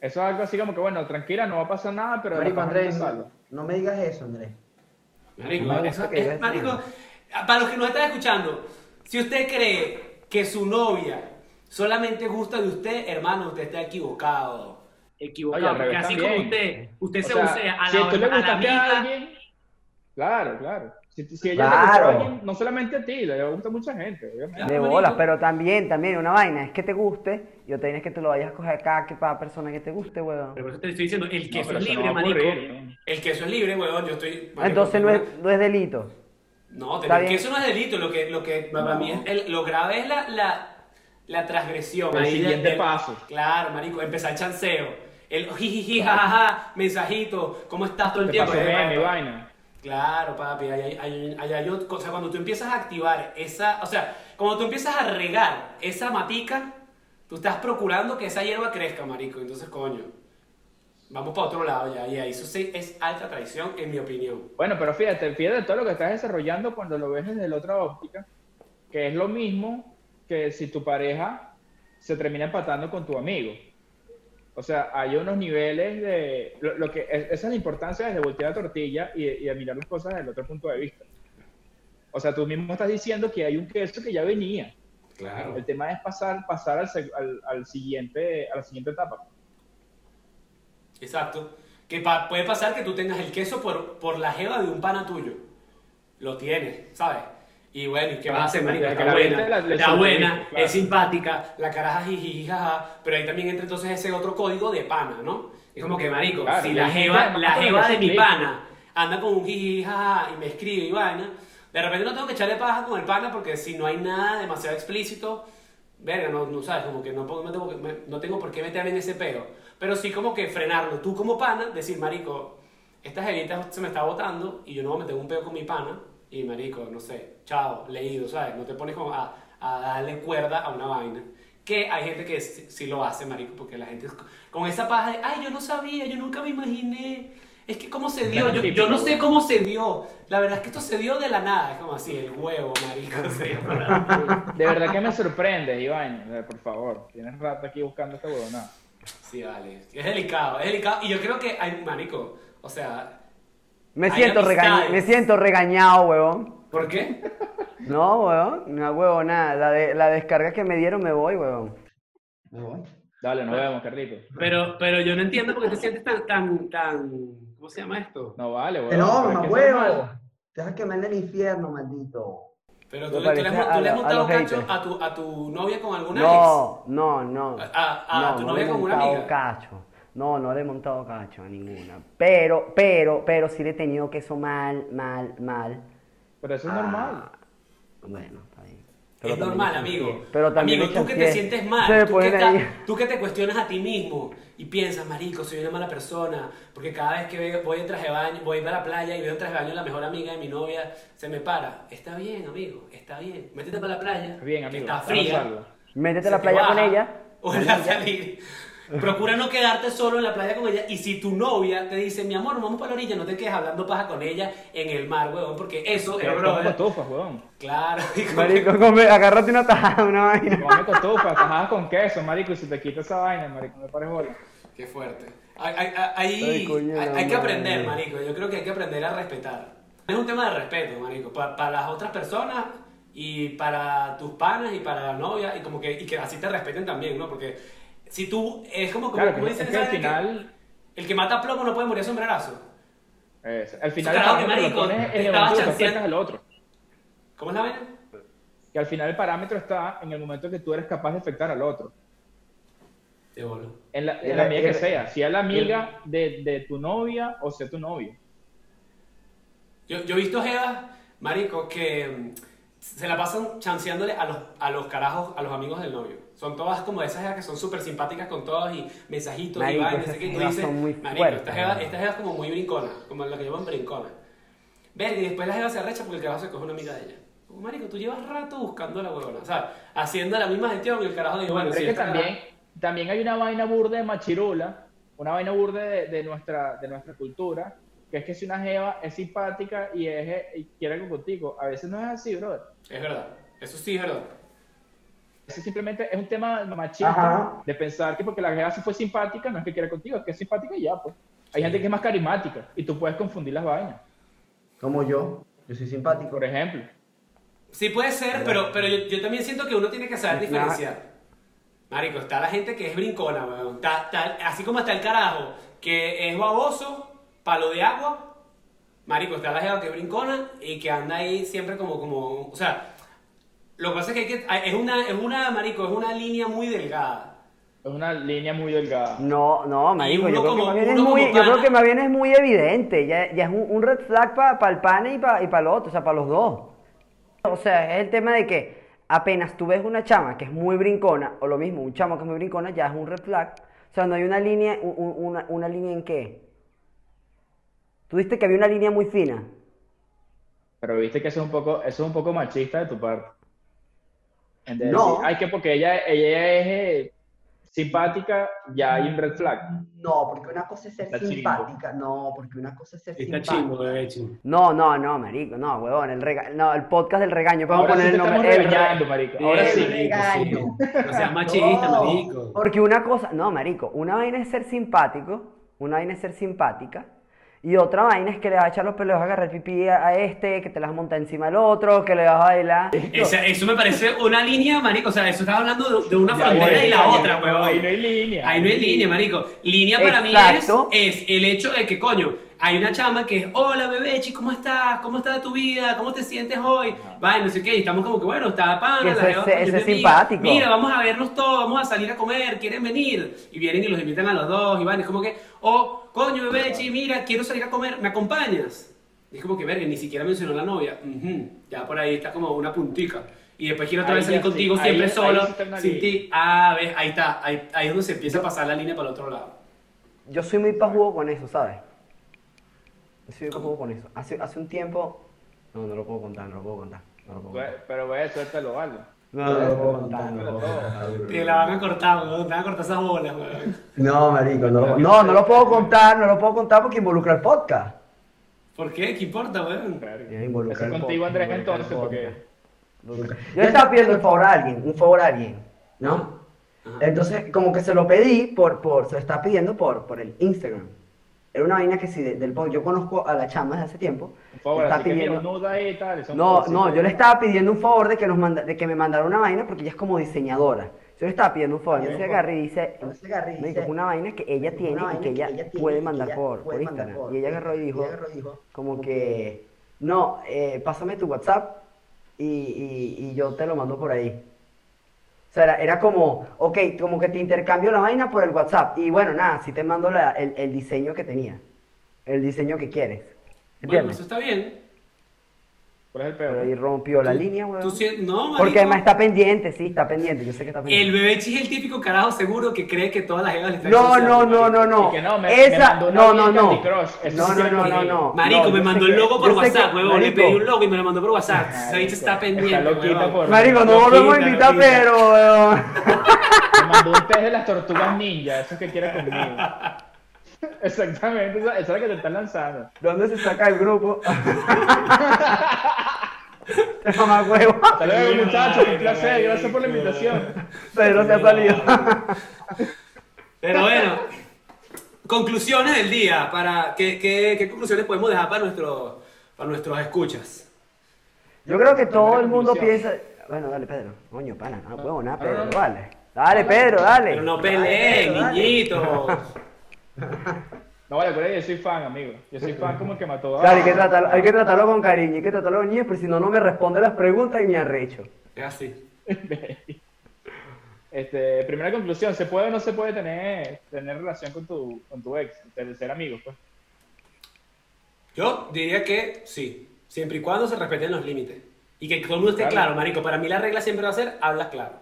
Eso es algo así como que, bueno, tranquila, no va a pasar nada, pero... Marico, Andrés, no me digas eso, Andrés. Marico, No me eso- gusta que es- digas marico, eso. para los que nos están escuchando, si usted cree que su novia solamente gusta de usted, hermano, usted está equivocado. Equivocado, Oye, porque así también. como usted, usted O se sea, usea a si la, le a la gustaste a amiga, alguien... Claro, claro. Si, si ella le Claro. gustó a alguien, no solamente a ti, le gusta a mucha gente, obviamente. De bolas, pero también, también, una vaina es que te guste y otra es que te lo vayas a coger acá que para persona que te guste, weón. Pero por eso te estoy diciendo, el No, queso pero es no libre, a marico. ocurrir, ¿no? El queso es libre, weón. Yo estoy. marico, Entonces no es, tengo- no es delito. No, tener bien. queso no es delito. Lo que, lo que para mí es. el- lo grave es la, la, la transgresión. El ahí de- siguiente del- paso. Claro, marico. Empezar el chanceo. El jijiji, jajaja, mensajito. ¿Cómo estás todo el Te tiempo? pasó Eh, vaina. Claro, papi, hay, hay, hay, hay- o sea, cuando tú empiezas a activar esa, o sea, cuando tú empiezas a regar esa matica, tú estás procurando que esa hierba crezca, marico, entonces, coño, vamos para otro lado ya, y ahí eso sí es alta traición, en mi opinión. Bueno, pero fíjate, fíjate todo lo que estás desarrollando cuando lo ves desde la otra óptica, que es lo mismo que si tu pareja se termina empatando con tu amigo. O sea, hay unos niveles de... Lo, lo que, es- esa es la importancia de voltear la tortilla y, y de mirar las cosas desde el otro punto de vista. O sea, tú mismo estás diciendo que hay un queso que ya venía. Claro. El tema es pasar, pasar al, al, al siguiente, a la siguiente etapa. Exacto. Que pa- puede pasar que tú tengas el queso por, por la jeva de un pana tuyo. Lo tienes, ¿sabes? Y bueno, ¿y qué vas a hacer, marico? Está la buena, la- buena, claro. es simpática, la caraja jiji, jaja, pero ahí también entra entonces ese otro código de pana, ¿no? Es como que, marico, Claro, si la jeva, la jeva de mi pana anda con un jiji, jaja, y me escribe y vaina, de repente no tengo que echarle paja con el pana porque si no hay nada demasiado explícito, verga, no, no sabes, como que no, no tengo, no tengo por qué meterme en ese peo. Pero sí como que frenarlo. Tú como pana, decir, marico, esta jevita se me está botando y yo no voy a meter un peo con mi pana. Y marico, no sé, chao, leído, ¿sabes? No te pones como a, a darle cuerda a una vaina. Que hay gente que sí, sí lo hace, marico, porque la gente con esa paja de, ay, yo no sabía, yo nunca me imaginé. Es que cómo se dio, yo, yo no sé cómo se dio. La verdad es que esto se dio de la nada. Es como así, el huevo, marico. se dio. De verdad que me sorprende, Iván. Por favor, tienes rato aquí buscando esta huevonada. Sí, vale. Es delicado, es delicado. Y yo creo que hay, marico, o sea, Me Hay siento, regañado, me siento regañado, weón. ¿por qué? No, weón, una huevo, nada. La, de, la descarga que me dieron me voy, weón. Me voy. Dale, nos vemos, Carlito. Pero, pero yo no entiendo por qué te sientes tan, tan, tan, ¿cómo se llama esto? No vale, huevón. no, mamá huevo. normal. Deja quemar en el infierno, maldito. Pero tú, le- tú le, parece has, a le a montado cacho a tu, a tu novia con alguna No, no, no. A- a- a no, tu no novia con una amiga. cacho. No, no le he montado cacho a ninguna. Pero, pero, pero sí le he tenido queso mal, mal, mal. Pero eso es Ah, normal. Bueno, está bien. Es normal, amigo. Pero también amigo, tú que te sientes mal, tú que, tú que te cuestionas a ti mismo y piensas, marico, soy una mala persona, porque cada vez que veo- voy en traje de baño, voy a la playa y veo en traje de baño a la mejor amiga de mi novia, se me para. Está bien, amigo, está bien. Métete para la playa. Está bien, que amigo. Está fría. Métete a la playa con ella. O la salir. Procura no quedarte solo en la playa con ella. Y si tu novia te dice, mi amor, vamos para la orilla, no te quedes hablando paja con ella en el mar, huevón, porque eso es come cotufas, weón. Claro, como- Marico, come, agárrate una tajada, una vaina. Come cotufas, tajadas con queso, marico, y si te quita esa vaina, marico, me parece bola. Qué fuerte. Hay, hay- hay- coño, hay- que aprender, marico. Yo creo que hay que aprender a respetar. Es un tema de respeto, marico. pa- Para, las otras personas y para tus panas y para la novia y como que, y que así te respeten también, ¿no? Porque si tú, es como, como, Claro, como dicen es que al final, el que mata plomo no puede morir a sombrerazo. es- al final Claro que, el parámetro marico, lo pones te en el estaba momento que tú chanceando. afectas al otro. ¿Cómo es la vaina? Que al final el parámetro está en el momento que tú eres capaz de afectar al otro. Te bolo. En la, en El- la medida que sea, si es la amiga de, de tu novia o sea tu novio. Yo, yo he visto jevas, marico, que mm, se la pasan chanceándole a los, a los carajos, a los amigos del novio. Son todas como esas que son súper simpáticas con todos y mensajitos Marico, y vainas, esas. Y tú dices, son muy marico, fuertes, esta jeva, ¿no? esta jeva es como muy brincona, como la que llaman brincona. Verga, y después la jeva se arrecha porque el carajo se coge una amiga de ella. Como, marico, tú llevas rato buscando a la huevona. O sea, haciendo la misma gestión y el carajo dice, bueno, Pero sí, es que también, también hay una vaina burda de machirula, una vaina burda de, de nuestra, de nuestra cultura, que es que si una jeva es simpática y, es, y quiere algo contigo, a veces no es así, brother. Es verdad. Eso sí es verdad. Eso simplemente es un tema machista Ajá. de pensar que porque la jeva se fue simpática no es que quiera contigo, es que es simpática y ya, pues. Hay gente que es más carismática y tú puedes confundir las vainas. Como yo. Yo soy simpático. Por ejemplo, Sí puede ser, pero, pero yo, yo también siento que uno tiene que saber diferenciar. Marico, está la gente que es brincona, weón. Está- está- así como está el carajo, que es baboso, palo de agua. Marico, está la jeva que es brincona y que anda ahí siempre como, como, o sea, lo que pasa es que, hay que es una, es una, marico, es una línea muy delgada. es una línea muy delgada. No, no, marico, yo creo, como- que más bien es uno como muy, yo pana- creo que más bien es muy evidente, ya, ya es un, un red flag para el pane y para y pa el otro, o sea, para los dos. O sea, es el tema de que apenas tú ves una chama que es muy brincona, o lo mismo, un chamo que es muy brincona, ya es un red flag. O sea, no hay una línea, un- un- una, una línea en qué. Tú viste que había una línea muy fina. Pero viste que eso es un poco, eso es un poco machista de tu parte. En de No. decir, ay, que porque ella, ella es eh, simpática, ya hay un red flag. No, porque una cosa es ser Está simpática. No, porque una cosa es ser Está simpática. chimbo, bebé, chimbo. No, no, no, marico, no, huevón, el rega no, el podcast del regaño, vamos a sí poner el nombre. el re- regañando, marico. Ahora sí. marico, regaño. sí. No seas machista, No. marico. Porque una cosa, no, marico, una vaina es ser simpático, una vaina es ser simpática, y otra vaina es que le vas a echar los pelos, le vas a agarrar pipí a, a este, que te las monta encima al otro, que le vas a bailar. Esa- eso me parece una línea, marico. O sea, eso estás hablando de, de una Ya, frontera bueno, y la ya, otra, huevón. Ahí no hay línea. Ahí no hay línea, marico. Línea para Exacto. mí es, es el hecho de que, coño, hay una chama que es, hola bebechi, ¿cómo estás? ¿Cómo está tu vida? ¿Cómo te sientes hoy? Vaya, no sé qué, y estamos como que, bueno, está pana, Ese la jeva, ese es simpático. Mira, vamos a vernos todos, vamos a salir a comer, ¿quieren venir? Y vienen y los invitan a los dos, y van, es como que, oh, coño, bebechi, mira, quiero salir a comer, ¿me acompañas? Y es como que, verga, ni siquiera mencionó la novia. Ya por ahí está como una puntica. Y después quiero otra Ahí vez salir sí, contigo ahí- siempre ahí solo, una sin ti. Ah, ves, ahí está, ahí, ahí es donde se empieza a pasar la línea para el otro lado. Yo soy muy pajugo con eso, ¿sabes? Yo con eso. Hace, hace un tiempo... No, no lo puedo contar, no lo puedo contar. No lo puedo contar. Pero ve, suéltalo, vale. No, no lo puedo contar, no lo puedo contar. Te la van a cortar, weón, te van a cortar esas bolas, weón. No, marico, no lo No, no lo puedo contar, no lo puedo contar porque involucra el podcast. ¿Por qué? ¿Qué importa, weón? Involucra Eso el contigo, podcast, Andrés, el entonces, porque... Yo estaba pidiendo un favor a alguien, un favor a alguien, ¿no? Ajá. Entonces, como que se lo pedí por, por, se lo estaba pidiendo por, por el Instagram. Era una vaina que de- del podcast. Yo conozco a la chama desde hace tiempo. Por favor, Está pidiendo- nuda ahí y tal. No, no, yo le estaba pidiendo un favor de que, nos manda, de que me mandara una vaina porque ella es como diseñadora. Yo le estaba pidiendo un favor. Yo se agarra y dice, Yo se me dice, dijo, es una vaina que ella "Es tiene y que ella, puede mandar ella por, puede por mandar Instagram. por- y ella agarró y dijo, ella agarró y dijo, como que, no, eh, pásame tu WhatsApp y, y, y yo te lo mando por ahí. O sea, era, era como, ok, como que te intercambio la vaina por el WhatsApp. Y bueno, nada, si te mando la- el, el diseño que tenía. El diseño que quieres. Bueno, eso está bien. ¿Cuál es el Pero peor? ahí rompió la línea, weón. tú sí- no, marico. Porque además está pendiente, sí, está pendiente. Yo sé que está El pendiente. bebechi es el típico carajo seguro que cree que todas las evas le están No, no, no, no, no. Y que no, me- me Esa, mandó una no, no, no. Candy Crush. Eso No, sí no, no, no. Marico, No, me yo mandó sé el que- logo por yo sé WhatsApp, huevón. Le marico, pedí un logo y me lo mandó por WhatsApp. Esa bicha está está pendiente. loquita huevón. por- Marico, no volvemos a invitar, loquita. pero, weón. Me mandó un test de las tortugas ninja, eso que quiere conmigo. Exactamente, esa, es la que te están lanzando. ¿Dónde se saca el grupo? Te mamá huevo. Hasta luego, muchachos, un placer, gracias por la invitación. Pedro se ha salido. Pero bueno, conclusiones del día. Para, ¿qué, qué, qué conclusiones podemos dejar para, nuestro, para nuestros escuchas? Yo creo que todo el mundo piensa. Bueno, dale, Pedro. Coño, pana, no huevo, nada, No, no, Pedro, no. dale. Dale, Pedro, dale. Pero no peleen, Pedro, dale. niñito. No vale, pero yo soy fan, amigo. Yo soy fan como el que mató a. Claro, hay que, tratarlo, hay que tratarlo con cariño, hay que tratarlo con niños, porque si no, no me responde las preguntas y me arrecho. Es así. Este, primera conclusión, ¿se puede o no se puede tener, tener relación con tu, con tu ex? De ser amigos, pues. Yo diría que sí, siempre y cuando se respeten los límites. Y que todo el mundo esté Claro. claro, marico. Para mí la regla siempre va a ser, hablas claro.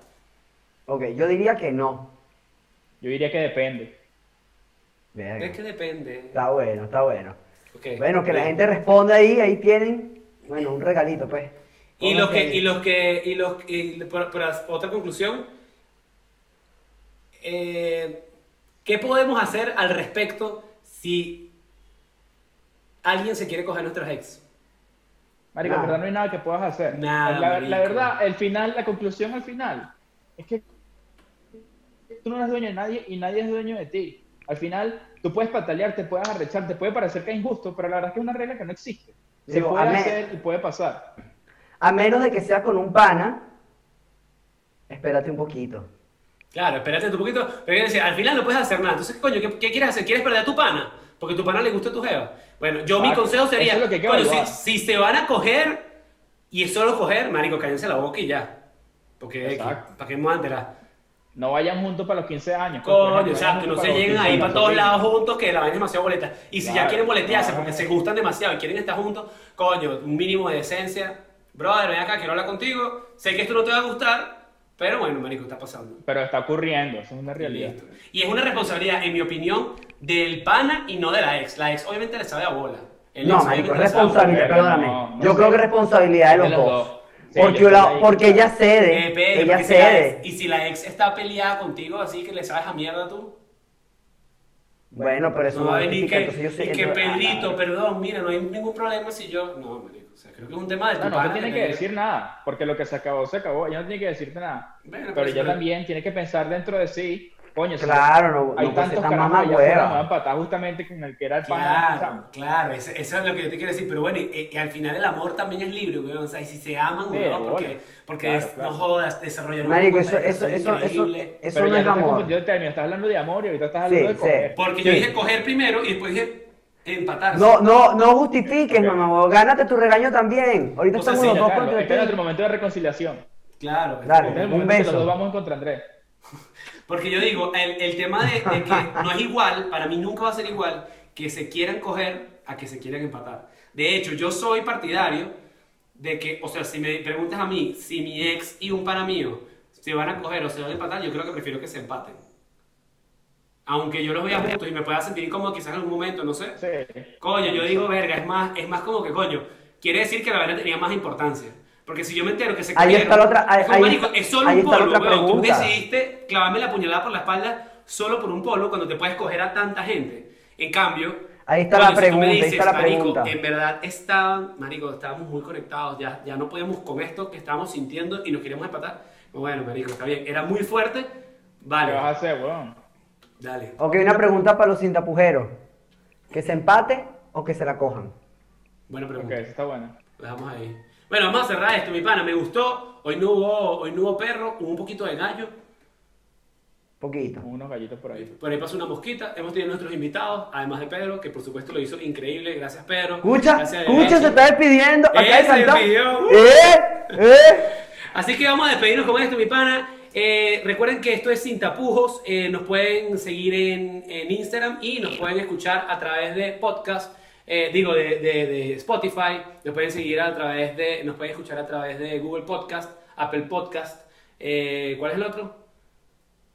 Ok, yo diría que no. Yo diría que depende. Verga. Es que depende. Está bueno, está bueno. Bueno, que la gente responda ahí, ahí tienen, bueno, un regalito, pues. Y los que, y los que, y los, y por- por otra conclusión, eh, ¿qué podemos hacer al respecto si alguien se quiere coger nuestros ex? Marico, Nada. verdad no hay nada que puedas hacer. Nada, la verdad, el final, la conclusión al final, es que tú no eres dueño de nadie y nadie es dueño de ti. Al final, tú puedes patalear, te puedes arrechar, te puede parecer que es injusto, pero la verdad es que es una regla que no existe. Se Digo, puede hacer y puede pasar. A menos de que sea con un pana, espérate un poquito. Claro, espérate un poquito. Pero decir, al final no puedes hacer nada. Entonces, coño, ¿qué, qué quieres hacer? ¿Quieres perder a tu pana? Porque a tu pana le gusta tu jeva. Bueno, yo mi consejo sería, es lo que coño, si, se van a coger y es solo coger, marico, cállense la boca y ya. Porque, Exacto. ¿para qué me voy a enterar? No vayan juntos para los 15 años. pues, por Coño, ejemplo, exacto, vayan no juntos se los lleguen 15 ahí para años, todos lados juntos que la vaina es demasiado boleta. Y si ya quieren boletearse claro. porque se gustan demasiado y quieren estar juntos, coño, un mínimo de decencia. Brother, ven acá, quiero hablar contigo. Sé que esto no te va a gustar, pero bueno, marico, está pasando. Pero está ocurriendo, eso es una realidad. Listo. Y es una responsabilidad, en mi opinión, del pana y no de la ex. La ex obviamente le sabe a bola. El No, marico, es responsabilidad, perdóname. no, no yo sé. creo que es responsabilidad de los, De los dos. dos. Sí, porque, la- porque ella cede, Eh, Pedro, ella porque si cede. ex- y si la ex está peleada contigo así que le sabes a mierda tú. Bueno, pero eso No no, va a venir justifica, que, entonces yo sé- y que ah, Pedrito, perdón, mira, no hay ningún problema si yo. No, marico. O sea, creo que es un tema de tu No, no te tiene que decir nada, porque lo que se acabó, se acabó. Ella no tiene que decirte nada. Bueno, Pero pues, ella pero- también tiene que pensar dentro de sí. Coño, Claro, no, hay no puede ser tantos carajos a empatar justamente con el que era el. Claro, claro, eso, eso es lo que yo te quiero decir, pero bueno, y, y al final el amor también es libre, weón, o sea, y si se aman, Sí, weón, porque, porque Claro, es- claro. no jodas, desarrollar una Marico, eso, eso, eso, eso, increíble. eso Pero no ya es te amor. el término. Estás hablando de amor y ahorita estás hablando Sí, de sí. coger. Porque yo Sí. dije coger primero y después dije empatarse. No, no, no justifiques, mamá, gánate tu regaño también. Ahorita O sea, estamos sí, los dos contra este es nuestro momento de reconciliación. Claro. El Un beso. los dos vamos contra Andrés. Porque yo digo, el, el tema de, de que no es igual, para mí nunca va a ser igual que se quieran coger a que se quieran empatar. De hecho, yo soy partidario de que, o sea, si me preguntas a mí, si mi ex y un pana mío se van a coger o se van a empatar, yo creo que prefiero que se empaten. Aunque yo los vea juntos y me pueda sentir incómodo quizás en algún momento, no sé. Sí. Coño, yo digo, verga, es más, es más como que, coño, quiere decir que la vaina tenía más importancia. Porque si yo me entero que se Ahí cogieron, está la otra- ahí- ahí marico, está- es solo ahí un está la otra weón. Tú decidiste clavarme la puñalada por la espalda solo por un polvo cuando te puedes coger a tanta gente. En cambio, Ahí está la si tú me pregunta, ahí dices, está la marico, pregunta. en verdad estaban, marico, estábamos muy conectados, ya, ya no podíamos con esto que estábamos sintiendo y nos queríamos empatar. Bueno, marico, está bien. Era muy fuerte, ¿Qué vale, vas a hacer, weón? dale. Ok, una pregunta para los cintapujeros. ¿Que se empate o que se la cojan? Buena Ok, pregunta. eso está bueno. Lo dejamos ahí. Bueno, vamos a cerrar esto, mi pana. Me gustó. Hoy no hubo, hoy no hubo perro, hubo un poquito de gallo. Poquito. Unos gallitos por ahí. Por ahí pasó una mosquita. Hemos tenido nuestros invitados, además de Pedro, que por supuesto lo hizo increíble. Gracias, Pedro. Escucha, Gracias, escucha, se está despidiendo. Acá Eh, de se cantar. despidió. ¡Eh! ¡Eh! Así que vamos a despedirnos con esto, mi pana. Eh, recuerden que esto es Sin Tapujos. eh, nos pueden seguir en, en Instagram y nos pueden escuchar a través de podcast. Eh, digo, de, de- de Spotify. Nos pueden seguir a través de. Nos pueden escuchar a través de Google Podcast, Apple Podcast. eh, ¿Cuál es el otro?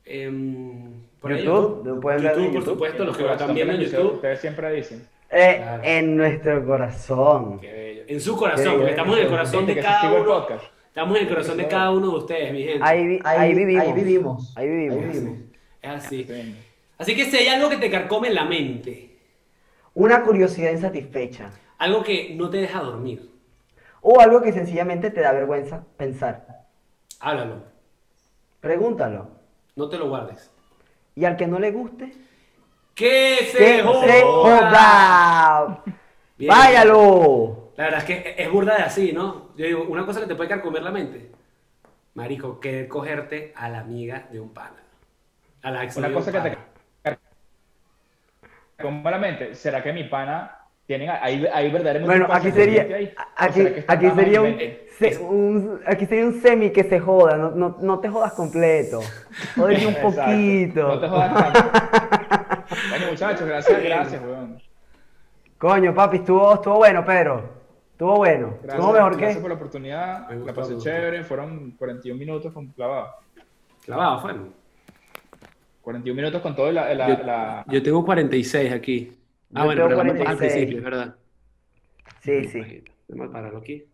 Em, por ahí, YouTube, lo pueden ver en YouTube, por YouTube. supuesto, los que Corazón están viendo en YouTube. Ustedes siempre dicen. Eh, Claro. En nuestro corazón. Qué bello. En su corazón, Qué porque bello. estamos en el corazón de cada uno. Estamos en el corazón de cada uno de ustedes, mi gente. Ahí, vi- Ahí, ahí vivimos. Ahí vivimos. Ahí vivimos. Ahí vivimos. Es así. Sí. Así que si hay algo que te carcome en la mente, Una curiosidad insatisfecha. algo que no te deja dormir, O algo que sencillamente te da vergüenza pensar. háblalo. Pregúntalo. No te lo guardes. Y al que no le guste, ¡Que ¡que se se joda! Bien. ¡Váyalo! La verdad es que es burda de así, ¿no? Yo digo, una cosa que te puede carcomer la mente. Marico, querer cogerte a la amiga de un pana. A la ex Una de un cosa que te. Con la mente, ¿será que mi pana tienen ahí, ahí verdaderamente Bueno, aquí sería, aquí, aquí sería un, se- un- aquí sería un semi que se joda, no, no, no te jodas completo. Jódete un poquito. No te jodas tanto. bueno, muchachos, gracias, gracias, weón. Coño, papi, estuvo, estuvo bueno, Pedro. Estuvo bueno. Gracias, estuvo mejor gracias que. por la oportunidad. Me gustó, La pasé chévere. Fueron 41 minutos con clavado. Clavado, fue. 41 minutos con todo la, la, Yo, la- yo tengo 46 aquí. Ah, Yo bueno, pero vamos al 46. principio, es verdad. Sí, sí. Déjame pararlo aquí.